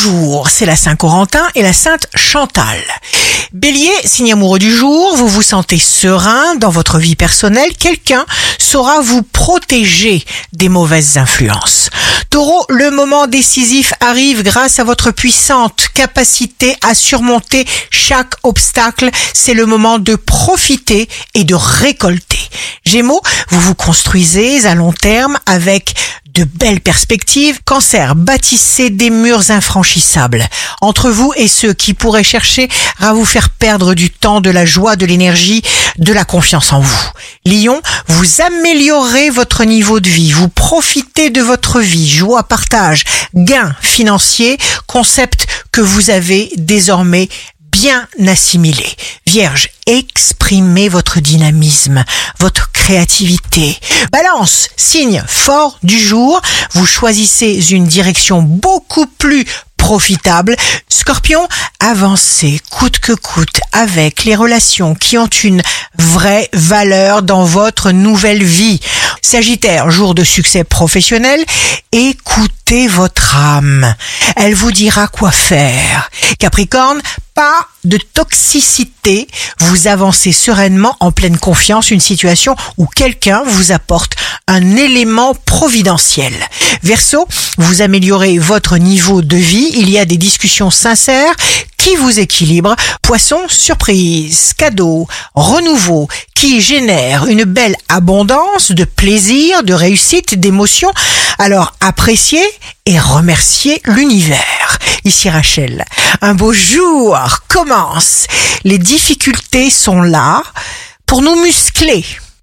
Bonjour, c'est la Saint-Corentin et la Sainte Chantal. Bélier, signe amoureux du jour, vous vous sentez serein dans votre vie personnelle, quelqu'un saura vous protéger des mauvaises influences. Taureau, le moment décisif arrive grâce à votre puissante capacité à surmonter chaque obstacle. C'est le moment de profiter et de récolter. Gémeaux, vous vous construisez à long terme avec de belles perspectives. Cancer, bâtissez des murs infranchissables entre vous et ceux qui pourraient chercher à vous faire perdre du temps, de la joie, de l'énergie, de la confiance en vous. Lion, vous améliorez votre niveau de vie, vous profitez de votre vie, joie, partage, gains financiers, concept que vous avez désormais bien assimilé. Vierge, exprimez votre dynamisme, votre créativité. Balance, signe fort du jour, vous choisissez une direction beaucoup plus profitable. Scorpion, avancez coûte que coûte avec les relations qui ont une vraie valeur dans votre nouvelle vie. Sagittaire, jour de succès professionnel, écoutez votre âme. Elle vous dira quoi faire. Capricorne, pas de toxicité, vous avancez sereinement en pleine confiance une situation où quelqu'un vous apporte un élément providentiel. Verseau, vous améliorez votre niveau de vie, il y a des discussions sincères qui vous équilibrent. Poisson, surprise, cadeau, renouveau, qui génère une belle abondance de plaisir, de réussite, d'émotions. Alors appréciez et remerciez l'univers. Ici Rachel, un beau jour commence. Les difficultés sont là pour nous muscler